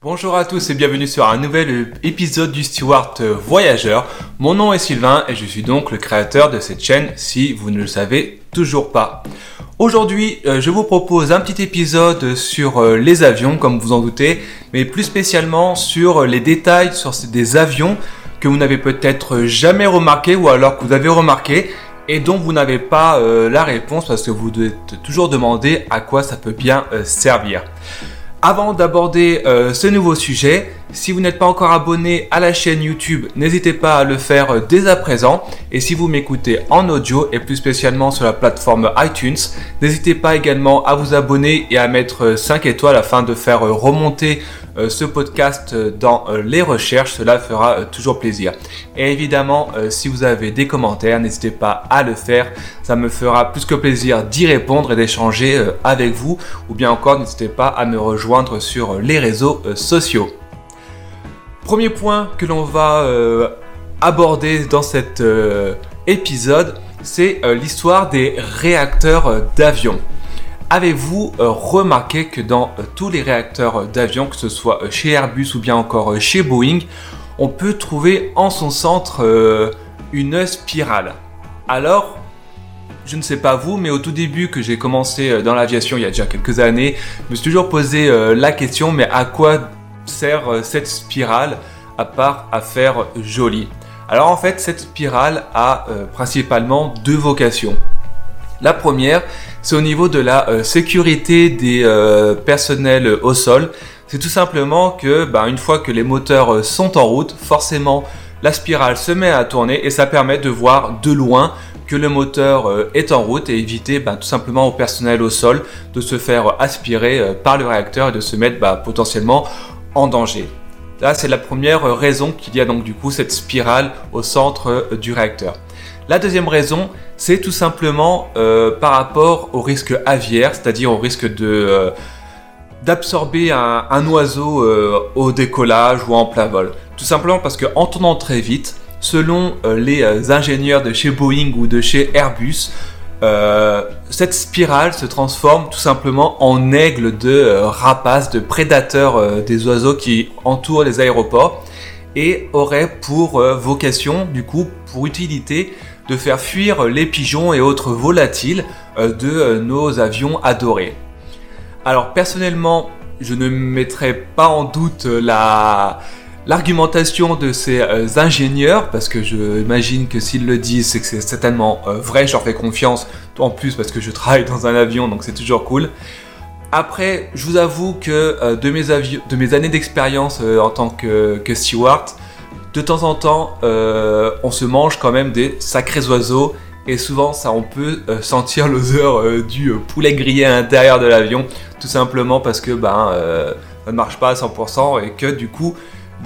Bonjour à tous et bienvenue sur un nouvel épisode du Steward Voyageur. Mon nom est Sylvain et je suis donc le créateur de cette chaîne si vous ne le savez toujours pas. Aujourd'hui, euh, je vous propose un petit épisode sur euh, les avions, comme vous en doutez, mais plus spécialement sur les détails sur des avions que vous n'avez peut-être jamais remarqué ou alors que vous avez remarqué et dont vous n'avez pas euh, la réponse parce que vous devez toujours demander à quoi ça peut bien servir. Avant d'aborder euh, ce nouveau sujet, si vous n'êtes pas encore abonné à la chaîne YouTube, n'hésitez pas à le faire euh, dès à présent. Et si vous m'écoutez en audio et plus spécialement sur la plateforme iTunes, n'hésitez pas également à vous abonner et à mettre 5 euh, étoiles afin de faire remonter ce podcast dans euh, les recherches, cela fera euh, toujours plaisir. Et évidemment, si vous avez des commentaires, n'hésitez pas à le faire, ça me fera plus que plaisir d'y répondre et d'échanger avec vous, ou bien encore n'hésitez pas à me rejoindre sur les réseaux sociaux. Premier point que l'on va aborder dans cet épisode, c'est l'histoire des réacteurs d'avion. Avez-vous euh, remarqué que dans euh, tous les réacteurs d'avion, que ce soit euh, chez Airbus ou bien encore chez Boeing, on peut trouver en son centre une spirale? Alors, je ne sais pas vous, mais au tout début que j'ai commencé dans l'aviation il y a déjà quelques années, je me suis toujours posé la question, mais à quoi sert cette spirale à part à faire joli Alors en fait, cette spirale a principalement deux vocations. La première, c'est au niveau de la euh, sécurité des euh, personnels au sol. C'est tout simplement que, bah, une fois que les moteurs euh, sont en route, forcément, la spirale se met à tourner et ça permet de voir de loin que le moteur est en route et éviter bah, tout simplement au personnel au sol de se faire aspirer par le réacteur et de se mettre bah, potentiellement en danger. Là, c'est la première raison qu'il y a donc du coup cette spirale au centre du réacteur. La deuxième raison, c'est tout simplement euh, par rapport au risque aviaire, c'est-à-dire au risque euh, d'absorber un, oiseau euh, au décollage ou en plein vol. Tout simplement parce qu'en tournant très vite, selon les ingénieurs de chez Boeing ou de chez Airbus, cette spirale se transforme tout simplement en aigle de rapace, de prédateur des oiseaux qui entourent les aéroports et aurait pour vocation, du coup, pour utilité, de faire fuir les pigeons et autres volatiles euh, de euh, nos avions adorés. Alors personnellement, je ne mettrai pas en doute la l'argumentation de ces euh, ingénieurs parce que je imagine que s'ils le disent, c'est que c'est certainement vrai, je leur fais confiance en plus parce que je travaille dans un avion donc c'est toujours cool. Après, je vous avoue que de, mes années d'expérience en tant que steward, de temps en temps, euh, on se mange quand même des sacrés oiseaux. Et souvent, ça, on peut euh, sentir l'odeur euh, du poulet grillé à l'intérieur de l'avion, tout simplement parce que ben, ça ne marche pas à 100% et que du coup,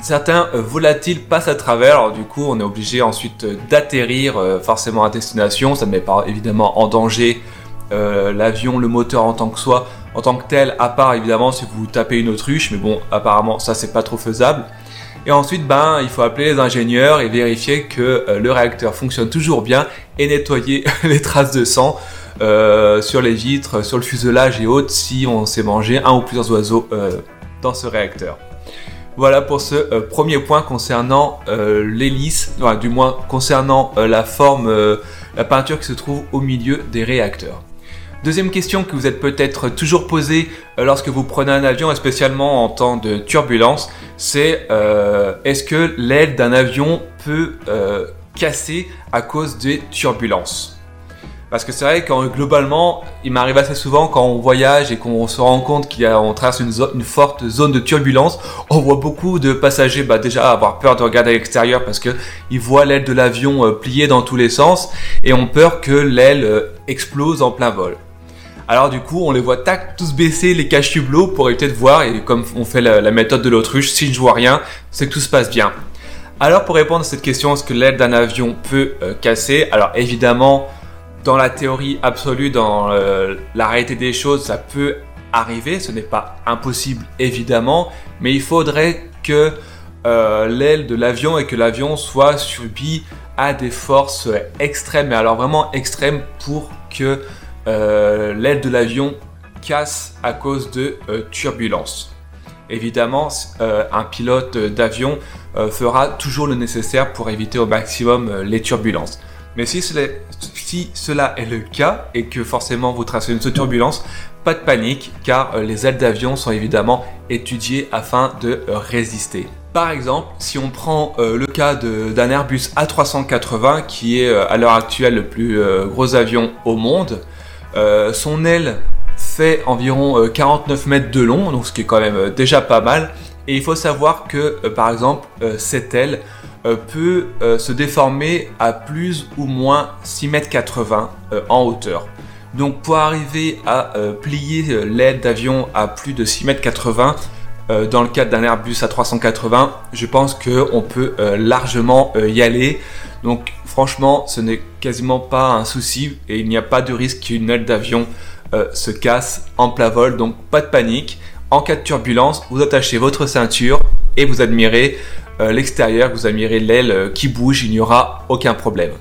certains volatiles passent à travers. Alors du coup, on est obligé ensuite d'atterrir forcément à destination. Ça ne met pas évidemment en danger l'avion, le moteur en tant que soi, en tant que tel, à part évidemment si vous tapez une autruche. Mais bon, apparemment, ça c'est pas trop faisable. Et ensuite, ben, il faut appeler les ingénieurs et vérifier que euh, le réacteur fonctionne toujours bien et nettoyer les traces de sang euh, sur les vitres, sur le fuselage et autres si on s'est mangé un ou plusieurs oiseaux euh, dans ce réacteur. Voilà pour ce premier point concernant l'hélice, du moins concernant la forme, la peinture qui se trouve au milieu des réacteurs. Deuxième question que vous êtes peut-être toujours posée euh, lorsque vous prenez un avion, et spécialement en temps de turbulence, c'est euh, est-ce que l'aile d'un avion peut euh, casser à cause des turbulences? Parce que c'est vrai que globalement, il m'arrive assez souvent quand on voyage et qu'on se rend compte qu'on traverse une, une, forte zone de turbulence, on voit beaucoup de passagers bah, déjà avoir peur de regarder à l'extérieur parce qu'ils voient l'aile de l'avion plier dans tous les sens et ont peur que l'aile explose en plein vol. Alors du coup, on les voit tac, tous baisser les caches hublots pour éviter de voir, et comme on fait la, méthode de l'autruche, si je vois rien, c'est que tout se passe bien. Alors pour répondre à cette question, est-ce que l'aile d'un avion peut euh, casser? Alors évidemment, dans la théorie absolue, dans euh, la réalité des choses, ça peut arriver, ce n'est pas impossible évidemment, mais il faudrait que euh, l'aile de l'avion et que l'avion soit subi à des forces extrêmes, mais alors vraiment extrêmes pour que l'aile de l'avion casse à cause de euh, turbulences. évidemment, un pilote d'avion fera toujours le nécessaire pour éviter au maximum les turbulences. Mais si cela, est le cas et que forcément vous tracez une turbulence, pas de panique car les ailes d'avion sont évidemment étudiées afin de résister. Par exemple, si on prend euh, le cas d'un Airbus A380 qui est euh, à l'heure actuelle le plus euh, gros avion au monde, son aile fait environ 49 mètres de long, donc ce qui est quand même déjà pas mal. Et il faut savoir que par exemple cette aile peut se déformer à plus ou moins 6 mètres 80 en hauteur. Donc pour arriver à plier l'aile d'avion à plus de 6 mètres 80, euh, dans le cadre d'un Airbus A380, je pense qu'on peut euh, largement euh, y aller. Donc franchement, ce n'est quasiment pas un souci et il n'y a pas de risque qu'une aile d'avion se casse en plein vol. Donc pas de panique. En cas de turbulence, vous attachez votre ceinture et vous admirez l'extérieur, vous admirez l'aile qui bouge, il n'y aura aucun problème.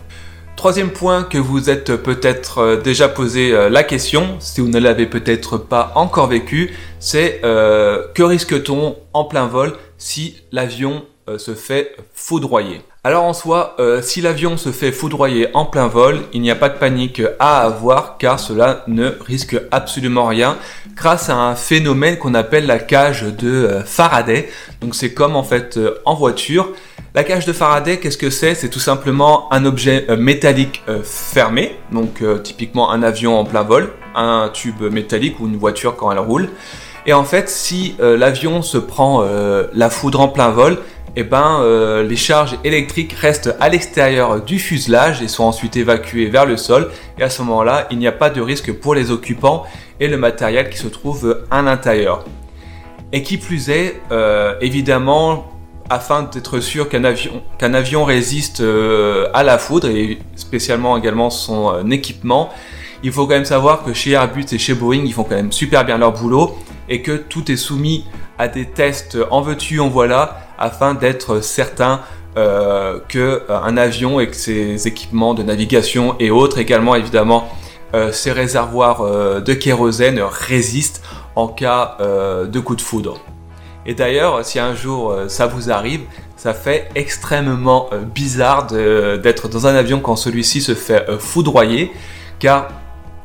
Troisième point que vous êtes peut-être euh, déjà posé euh, la question, si vous ne l'avez peut-être pas encore vécu, c'est euh, que risque-t-on en plein vol si l'avion se fait foudroyer? Alors en soi, euh, si l'avion se fait foudroyer en plein vol, il n'y a pas de panique à avoir car cela ne risque absolument rien grâce à un phénomène qu'on appelle la cage de euh, Faraday. Donc c'est comme en fait euh, en voiture. La cage de Faraday, qu'est-ce que c'est? C'est tout simplement un objet métallique fermé, donc typiquement un avion en plein vol, un tube métallique ou une voiture quand elle roule. Et en fait, si l'avion se prend la foudre en plein vol, eh ben, euh, les charges électriques restent à l'extérieur du fuselage et sont ensuite évacuées vers le sol. Et à ce moment-là, il n'y a pas de risque pour les occupants et le matériel qui se trouve à l'intérieur. Et qui plus est, euh, évidemment, afin d'être sûr qu'un avion, avion résiste euh, à la foudre et spécialement également son équipement, il faut quand même savoir que chez Airbus et chez Boeing, ils font quand même super bien leur boulot et que tout est soumis à des tests en veux-tu, en voilà, afin d'être certain euh, que euh, avion et que ses équipements de navigation et autres, également évidemment euh, ses réservoirs de kérosène résistent en cas de coup de foudre. Et d'ailleurs, si un jour ça vous arrive, ça fait extrêmement bizarre d'être dans un avion quand celui-ci se fait foudroyer, car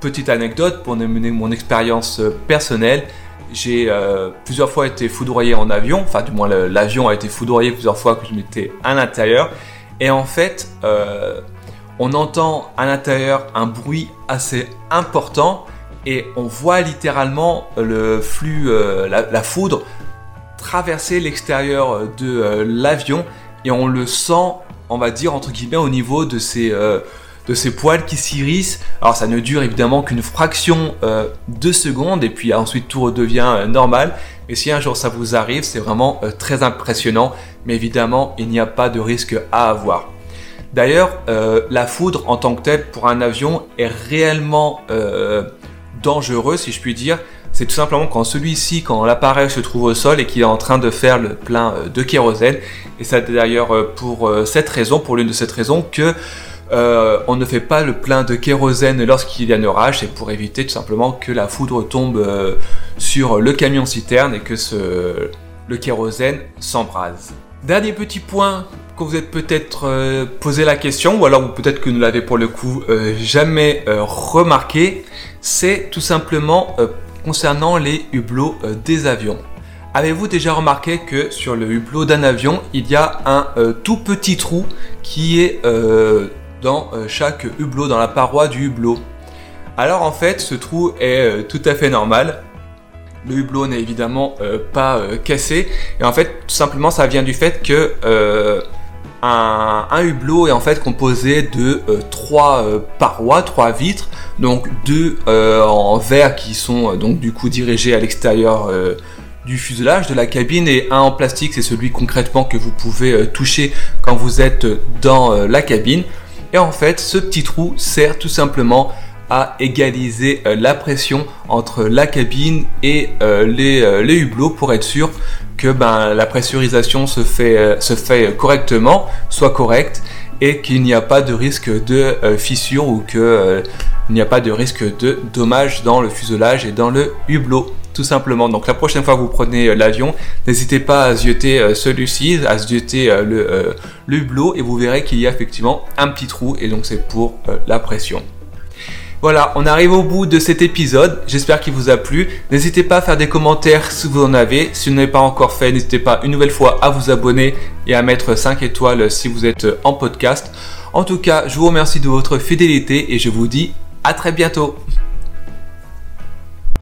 petite anecdote pour mener mon expérience personnelle, j'ai euh, plusieurs fois été foudroyé en avion, enfin du moins l'avion a été foudroyé plusieurs fois que je m'étais à l'intérieur. Et en fait, euh, on entend à l'intérieur un bruit assez important et on voit littéralement le flux, euh, la, foudre traverser l'extérieur de l'avion et on le sent, on va dire entre guillemets, au niveau de ces de ces poils qui s'irissent. Alors ça ne dure évidemment qu'une fraction euh, de seconde et puis ensuite tout redevient euh, normal. Mais si un jour ça vous arrive, c'est vraiment euh, très impressionnant. Mais évidemment, il n'y a pas de risque à avoir. D'ailleurs, la foudre en tant que telle pour un avion est réellement dangereux, si je puis dire. C'est tout simplement quand celui-ci, quand l'appareil se trouve au sol et qu'il est en train de faire le plein de kérosène. Et c'est d'ailleurs pour cette raison, pour l'une de ces raisons, que euh, on ne fait pas le plein de kérosène lorsqu'il y a un orage, c'est pour éviter tout simplement que la foudre tombe euh, sur le camion citerne et que le kérosène s'embrase. Dernier petit point que vous êtes peut-être euh, posé la question, ou alors peut-être que vous ne l'avez pour le coup jamais remarqué, c'est tout simplement concernant les hublots des avions. Avez-vous déjà remarqué que sur le hublot d'un avion, il y a un tout petit trou qui est dans euh, chaque hublot, dans la paroi du hublot. Alors en fait, ce trou est euh, tout à fait normal. Le hublot n'est évidemment euh, pas cassé. Et en fait, tout simplement, ça vient du fait que un, hublot est en fait composé de trois parois, trois vitres, donc deux en verre qui sont donc du coup dirigés à l'extérieur du fuselage de la cabine et un en plastique, c'est celui concrètement que vous pouvez toucher quand vous êtes dans la cabine. Et en fait, ce petit trou sert tout simplement à égaliser euh, la pression entre la cabine et euh, euh, les, hublots pour être sûr que ben, la pressurisation se fait, se fait correctement, soit correcte et qu'il n'y a pas de risque de fissure ou qu'il n'y a pas de risque de dommage dans le fuselage et dans le hublot. Tout simplement. Donc la prochaine fois que vous prenez l'avion, n'hésitez pas à zioter celui-ci, à zioter le, le hublot et vous verrez qu'il y a effectivement un petit trou et donc c'est pour la pression. Voilà, on arrive au bout de cet épisode. J'espère qu'il vous a plu. N'hésitez pas à faire des commentaires si vous en avez. Si vous n'avez pas encore fait, n'hésitez pas une nouvelle fois à vous abonner et à mettre 5 étoiles si vous êtes en podcast. En tout cas, je vous remercie de votre fidélité et je vous dis à très bientôt.